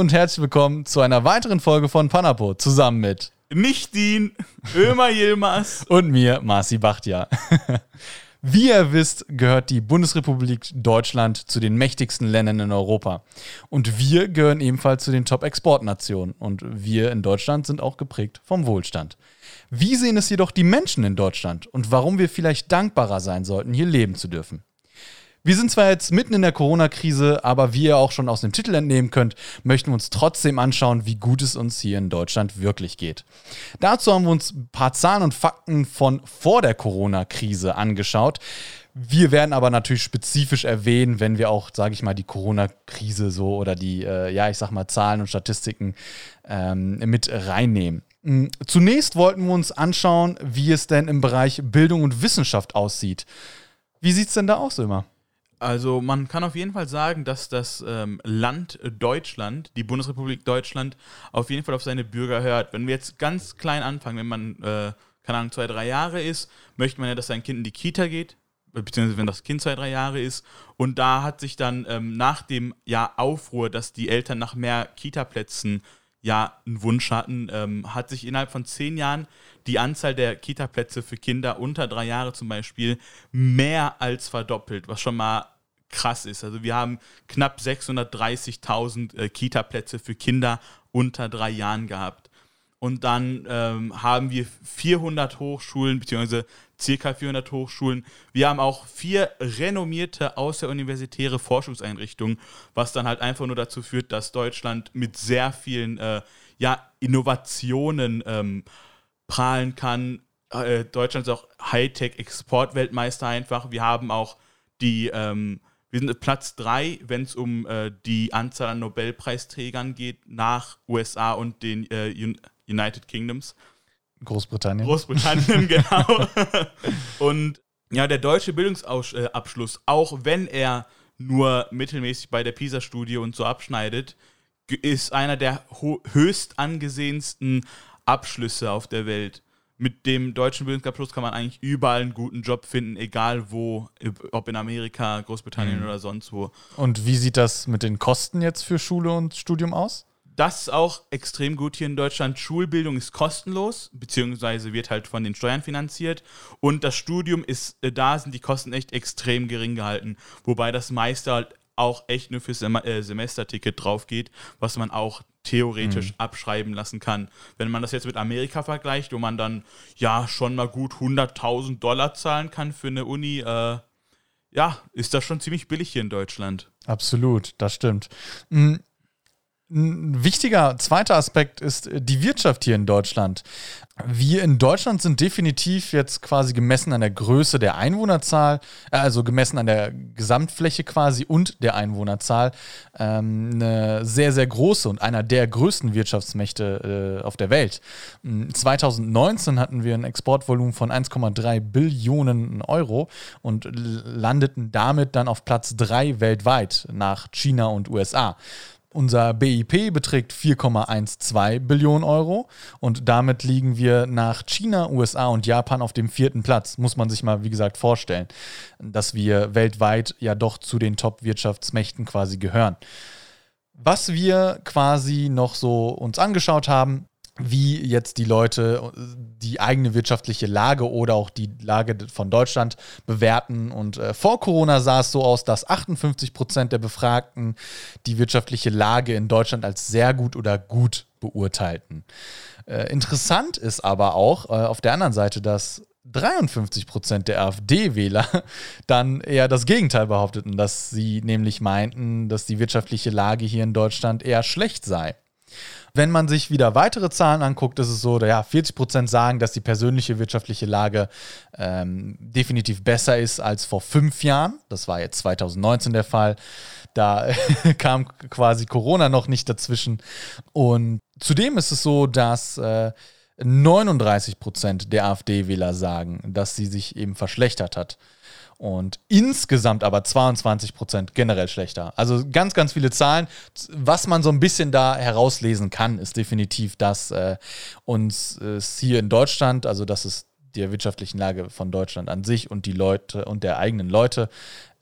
Und herzlich willkommen zu einer weiteren Folge von Panapo zusammen mit nicht Dean, Ömer Yilmaz und mir, Marci Bachtja. Wie ihr wisst, gehört die Bundesrepublik Deutschland zu den mächtigsten Ländern in Europa. Und wir gehören ebenfalls zu den Top-Exportnationen. Und wir in Deutschland sind auch geprägt vom Wohlstand. Wie sehen es jedoch die Menschen in Deutschland und warum wir vielleicht dankbarer sein sollten, hier leben zu dürfen? Wir sind zwar jetzt mitten in der Corona-Krise, aber wie ihr auch schon aus dem Titel entnehmen könnt, möchten wir uns trotzdem anschauen, wie gut es uns hier in Deutschland wirklich geht. Dazu haben wir uns ein paar Zahlen und Fakten von vor der Corona-Krise angeschaut. Wir werden aber natürlich spezifisch erwähnen, wenn wir auch, sage ich mal, die Corona-Krise so oder die, äh, ja, ich sag mal, Zahlen und Statistiken ähm, mit reinnehmen. Hm, zunächst wollten wir uns anschauen, wie es denn im Bereich Bildung und Wissenschaft aussieht. Wie sieht es denn da aus immer? Also man kann auf jeden Fall sagen, dass das ähm, Land Deutschland, die Bundesrepublik Deutschland, auf jeden Fall auf seine Bürger hört. Wenn wir jetzt ganz klein anfangen, wenn man, äh, keine Ahnung, zwei, drei Jahre ist, möchte man ja, dass sein Kind in die Kita geht, beziehungsweise wenn das Kind zwei, drei Jahre ist. Und da hat sich dann ähm, nach dem Jahr Aufruhr, dass die Eltern nach mehr Kita-Plätzen ja einen Wunsch hatten, ähm, hat sich innerhalb von zehn Jahren die Anzahl der Kita-Plätze für Kinder unter drei Jahre zum Beispiel mehr als verdoppelt, was schon mal krass ist. Also wir haben knapp 630.000 äh, Kita-Plätze für Kinder unter drei Jahren gehabt. Und dann ähm, haben wir 400 Hochschulen, beziehungsweise circa 400 Hochschulen. Wir haben auch vier renommierte außeruniversitäre Forschungseinrichtungen, was dann halt einfach nur dazu führt, dass Deutschland mit sehr vielen äh, ja, Innovationen ähm, prahlen kann. Äh, Deutschland ist auch Hightech-Exportweltmeister einfach. Wir haben auch die, ähm, wir sind Platz 3, wenn es um äh, die Anzahl an Nobelpreisträgern geht, nach USA und den äh, United Kingdoms. Großbritannien. Großbritannien, genau. und ja, der deutsche Bildungsabschluss, auch wenn er nur mittelmäßig bei der PISA-Studie und so abschneidet, ist einer der höchst angesehensten Abschlüsse auf der Welt. Mit dem deutschen Bildungsabschluss kann man eigentlich überall einen guten Job finden, egal wo, ob in Amerika, Großbritannien mhm. oder sonst wo. Und wie sieht das mit den Kosten jetzt für Schule und Studium aus? Das ist auch extrem gut hier in Deutschland. Schulbildung ist kostenlos, beziehungsweise wird halt von den Steuern finanziert. Und das Studium ist, äh, da sind die Kosten echt extrem gering gehalten. Wobei das meiste halt auch echt nur fürs Sem äh, Semesterticket drauf geht, was man auch theoretisch mhm. abschreiben lassen kann. Wenn man das jetzt mit Amerika vergleicht, wo man dann ja schon mal gut 100.000 Dollar zahlen kann für eine Uni, äh, ja, ist das schon ziemlich billig hier in Deutschland. Absolut, das stimmt. Mhm. Ein wichtiger zweiter Aspekt ist äh, die Wirtschaft hier in Deutschland. Wir in Deutschland sind definitiv jetzt quasi gemessen an der Größe der Einwohnerzahl, äh, also gemessen an der Gesamtfläche quasi und der Einwohnerzahl, ähm, eine sehr, sehr große und einer der größten Wirtschaftsmächte äh, auf der Welt. 2019 hatten wir ein Exportvolumen von 1,3 Billionen Euro und landeten damit dann auf Platz 3 weltweit nach China und USA. Unser BIP beträgt 4,12 Billionen Euro und damit liegen wir nach China, USA und Japan auf dem vierten Platz. Muss man sich mal, wie gesagt, vorstellen, dass wir weltweit ja doch zu den Top-Wirtschaftsmächten quasi gehören. Was wir quasi noch so uns angeschaut haben, wie jetzt die Leute die eigene wirtschaftliche Lage oder auch die Lage von Deutschland bewerten. Und äh, vor Corona sah es so aus, dass 58 Prozent der Befragten die wirtschaftliche Lage in Deutschland als sehr gut oder gut beurteilten. Äh, interessant ist aber auch äh, auf der anderen Seite, dass 53 Prozent der AfD-Wähler dann eher das Gegenteil behaupteten, dass sie nämlich meinten, dass die wirtschaftliche Lage hier in Deutschland eher schlecht sei. Wenn man sich wieder weitere Zahlen anguckt, ist es so, ja, 40 Prozent sagen, dass die persönliche wirtschaftliche Lage ähm, definitiv besser ist als vor fünf Jahren. Das war jetzt 2019 der Fall. Da kam quasi Corona noch nicht dazwischen. Und zudem ist es so, dass äh, 39 Prozent der AfD-Wähler sagen, dass sie sich eben verschlechtert hat und insgesamt aber 22 Prozent generell schlechter. Also ganz, ganz viele Zahlen. Was man so ein bisschen da herauslesen kann, ist definitiv, dass äh, uns äh, hier in Deutschland, also dass es der wirtschaftlichen Lage von Deutschland an sich und die Leute und der eigenen Leute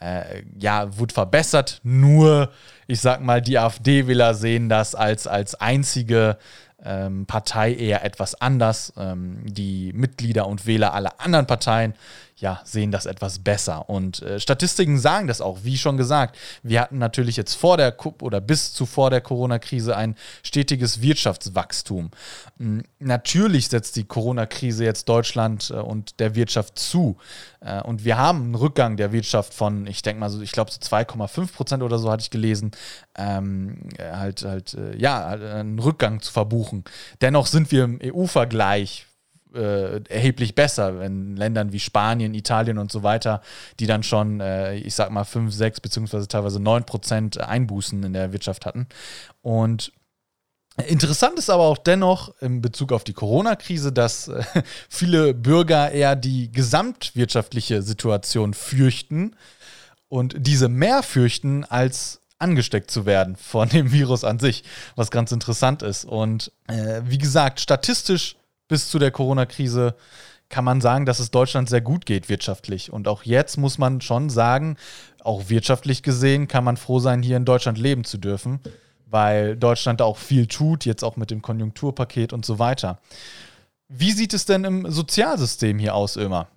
äh, ja, wurde verbessert. Nur, ich sag mal, die AfD-Wähler sehen das als, als einzige ähm, Partei eher etwas anders. Ähm, die Mitglieder und Wähler aller anderen Parteien ja, sehen das etwas besser. Und äh, Statistiken sagen das auch, wie schon gesagt. Wir hatten natürlich jetzt vor der oder bis zu vor der Corona-Krise ein stetiges Wirtschaftswachstum. Mhm, natürlich setzt die Corona-Krise jetzt Deutschland äh, und der Wirtschaft zu. Äh, und wir haben einen Rückgang der Wirtschaft von, ich denke mal so, ich glaube so 2,5 Prozent oder so hatte ich gelesen, ähm, halt, halt, äh, ja, einen Rückgang zu verbuchen. Dennoch sind wir im EU-Vergleich äh, erheblich besser, in Ländern wie Spanien, Italien und so weiter, die dann schon, äh, ich sag mal, 5, 6 beziehungsweise teilweise 9 Prozent Einbußen in der Wirtschaft hatten. Und Interessant ist aber auch dennoch in Bezug auf die Corona-Krise, dass äh, viele Bürger eher die gesamtwirtschaftliche Situation fürchten und diese mehr fürchten, als angesteckt zu werden von dem Virus an sich, was ganz interessant ist. Und äh, wie gesagt, statistisch bis zu der Corona-Krise kann man sagen, dass es Deutschland sehr gut geht wirtschaftlich. Und auch jetzt muss man schon sagen, auch wirtschaftlich gesehen kann man froh sein, hier in Deutschland leben zu dürfen, weil Deutschland auch viel tut, jetzt auch mit dem Konjunkturpaket und so weiter. Wie sieht es denn im Sozialsystem hier aus, Ömer?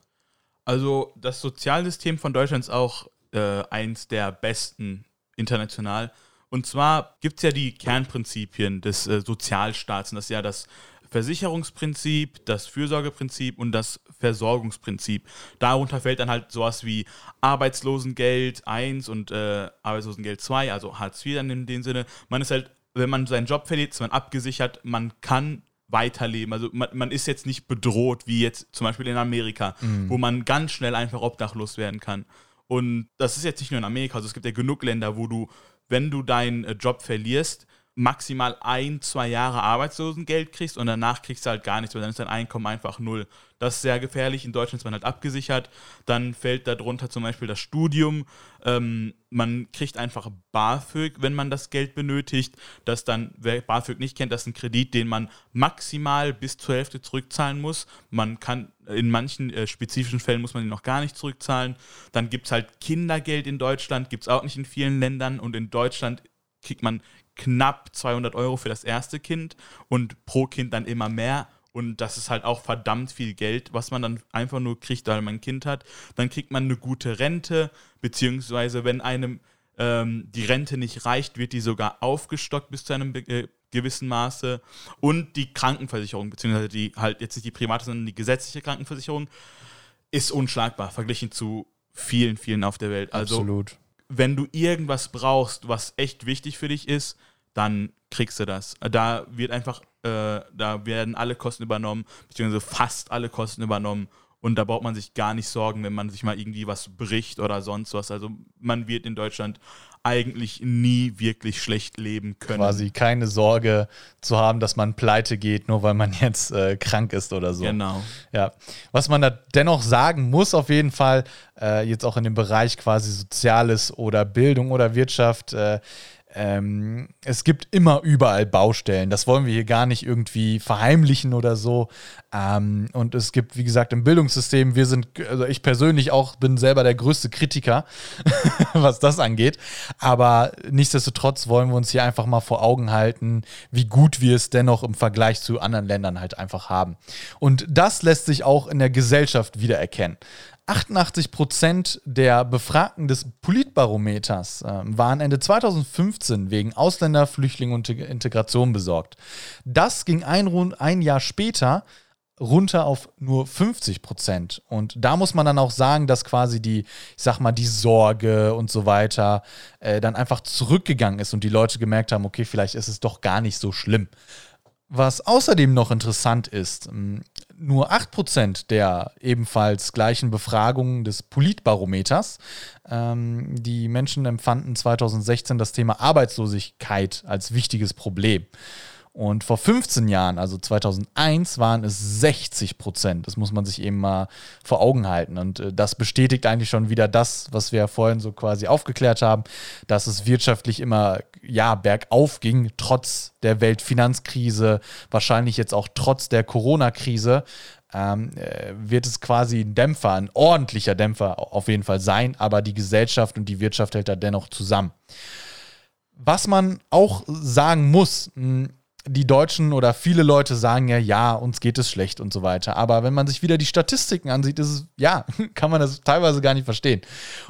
Also das Sozialsystem von Deutschland ist auch äh, eins der besten international. Und zwar gibt es ja die Kernprinzipien des äh, Sozialstaats. Und das ist ja das Versicherungsprinzip, das Fürsorgeprinzip und das Versorgungsprinzip. Darunter fällt dann halt sowas wie Arbeitslosengeld 1 und äh, Arbeitslosengeld 2, also Hartz IV dann in dem Sinne. Man ist halt, wenn man seinen Job verliert, ist man abgesichert, man kann weiterleben. Also man, man ist jetzt nicht bedroht, wie jetzt zum Beispiel in Amerika, mhm. wo man ganz schnell einfach obdachlos werden kann. Und das ist jetzt nicht nur in Amerika, also es gibt ja genug Länder, wo du, wenn du deinen äh, Job verlierst, maximal ein, zwei Jahre Arbeitslosengeld kriegst und danach kriegst du halt gar nichts, weil dann ist dein Einkommen einfach null. Das ist sehr gefährlich. In Deutschland ist man halt abgesichert. Dann fällt darunter zum Beispiel das Studium. Ähm, man kriegt einfach BAföG, wenn man das Geld benötigt. Das dann, wer BAföG nicht kennt, das ist ein Kredit, den man maximal bis zur Hälfte zurückzahlen muss. Man kann, in manchen äh, spezifischen Fällen muss man den noch gar nicht zurückzahlen. Dann gibt es halt Kindergeld in Deutschland, gibt es auch nicht in vielen Ländern. Und in Deutschland kriegt man knapp 200 Euro für das erste Kind und pro Kind dann immer mehr. Und das ist halt auch verdammt viel Geld, was man dann einfach nur kriegt, weil man ein Kind hat. Dann kriegt man eine gute Rente, beziehungsweise wenn einem ähm, die Rente nicht reicht, wird die sogar aufgestockt bis zu einem äh, gewissen Maße. Und die Krankenversicherung, beziehungsweise die halt jetzt nicht die private, sondern die gesetzliche Krankenversicherung, ist unschlagbar verglichen zu vielen, vielen auf der Welt. Also Absolut wenn du irgendwas brauchst, was echt wichtig für dich ist, dann kriegst du das. Da wird einfach, äh, da werden alle Kosten übernommen, beziehungsweise fast alle Kosten übernommen. Und da braucht man sich gar nicht sorgen, wenn man sich mal irgendwie was bricht oder sonst was. Also man wird in Deutschland eigentlich nie wirklich schlecht leben können. Quasi keine Sorge zu haben, dass man pleite geht, nur weil man jetzt äh, krank ist oder so. Genau. Ja. Was man da dennoch sagen muss, auf jeden Fall, äh, jetzt auch in dem Bereich quasi Soziales oder Bildung oder Wirtschaft, äh, ähm, es gibt immer überall Baustellen. Das wollen wir hier gar nicht irgendwie verheimlichen oder so. Ähm, und es gibt, wie gesagt, im Bildungssystem, wir sind, also ich persönlich auch bin selber der größte Kritiker, was das angeht. Aber nichtsdestotrotz wollen wir uns hier einfach mal vor Augen halten, wie gut wir es dennoch im Vergleich zu anderen Ländern halt einfach haben. Und das lässt sich auch in der Gesellschaft wiedererkennen. 88 Prozent der Befragten des Politbarometers äh, waren Ende 2015 wegen Ausländer, Flüchtlinge und Integration besorgt. Das ging ein, ein Jahr später runter auf nur 50 Prozent. Und da muss man dann auch sagen, dass quasi die, ich sag mal, die Sorge und so weiter äh, dann einfach zurückgegangen ist und die Leute gemerkt haben, okay, vielleicht ist es doch gar nicht so schlimm. Was außerdem noch interessant ist, nur 8% der ebenfalls gleichen Befragungen des Politbarometers, ähm, die Menschen empfanden 2016 das Thema Arbeitslosigkeit als wichtiges Problem. Und vor 15 Jahren, also 2001, waren es 60 Prozent. Das muss man sich eben mal vor Augen halten. Und äh, das bestätigt eigentlich schon wieder das, was wir ja vorhin so quasi aufgeklärt haben, dass es wirtschaftlich immer ja, bergauf ging, trotz der Weltfinanzkrise, wahrscheinlich jetzt auch trotz der Corona-Krise. ähm, äh, wird es quasi ein Dämpfer, ein ordentlicher Dämpfer auf jeden Fall sein, aber die Gesellschaft und die Wirtschaft hält da dennoch zusammen. Was man auch sagen muss, die Deutschen oder viele Leute sagen ja, ja, uns geht es schlecht und so weiter. Aber wenn man sich wieder die Statistiken ansieht, ist es, ja, kann man das teilweise gar nicht verstehen.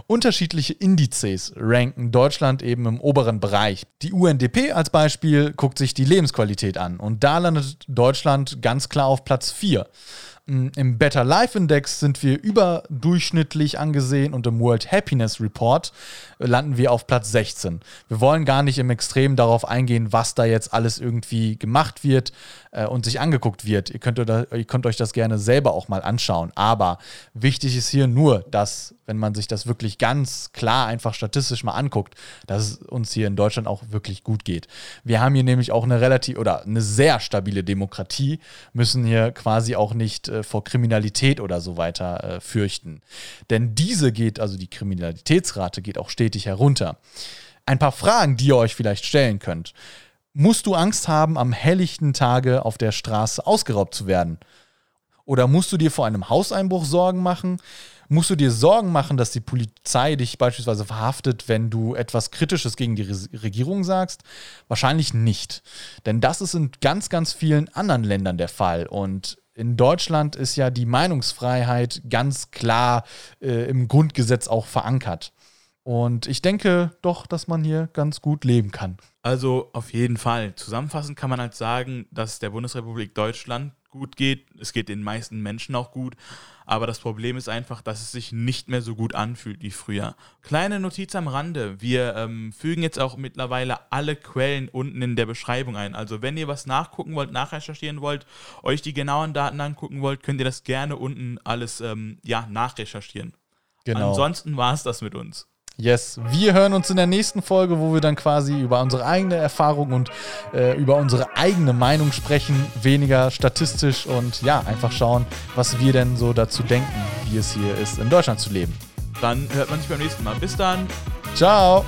Unterschiedliche Indizes ranken Deutschland eben im oberen Bereich. Die UNDP als Beispiel guckt sich die Lebensqualität an und da landet Deutschland ganz klar auf Platz 4. Im Better Life Index sind wir überdurchschnittlich angesehen und im World Happiness Report landen wir auf Platz 16. Wir wollen gar nicht im Extrem darauf eingehen, was da jetzt alles irgendwie gemacht wird äh, und sich angeguckt wird. Ihr könnt, ihr könnt euch das gerne selber auch mal anschauen. Aber wichtig ist hier nur, dass, wenn man sich das wirklich ganz klar einfach statistisch mal anguckt, dass es uns hier in Deutschland auch wirklich gut geht. Wir haben hier nämlich auch eine relativ oder eine sehr stabile Demokratie, müssen hier quasi auch nicht äh, vor Kriminalität oder so weiter äh, fürchten. Denn diese geht, also die Kriminalitätsrate geht auch stetig herunter. Ein paar Fragen, die ihr euch vielleicht stellen könnt. Musst du Angst haben, am helllichten Tage auf der Straße ausgeraubt zu werden? Oder musst du dir vor einem Hauseinbruch Sorgen machen? Musst du dir Sorgen machen, dass die Polizei dich beispielsweise verhaftet, wenn du etwas Kritisches gegen die Regierung sagst? Wahrscheinlich nicht. Denn das ist in ganz, ganz vielen anderen Ländern der Fall. Und in Deutschland ist ja die Meinungsfreiheit ganz klar äh, im Grundgesetz auch verankert. Und ich denke doch, dass man hier ganz gut leben kann. Also auf jeden Fall. Zusammenfassend kann man halt sagen, dass der Bundesrepublik Deutschland gut geht. Es geht den meisten Menschen auch gut. Aber das Problem ist einfach, dass es sich nicht mehr so gut anfühlt wie früher. Kleine Notiz am Rande. Wir ähm, fügen jetzt auch mittlerweile alle Quellen unten in der Beschreibung ein. Also wenn ihr was nachgucken wollt, nachrecherchieren wollt, euch die genauen Daten angucken wollt, könnt ihr das gerne unten alles ähm, ja, nachrecherchieren. Genau. Ansonsten war es das mit uns. Yes, wir hören uns in der nächsten Folge, wo wir dann quasi über unsere eigene Erfahrung und äh, über unsere eigene Meinung sprechen, weniger statistisch und ja, einfach schauen, was wir denn so dazu denken, wie es hier ist, in Deutschland zu leben. Dann hört man sich beim nächsten Mal. Bis dann. Ciao.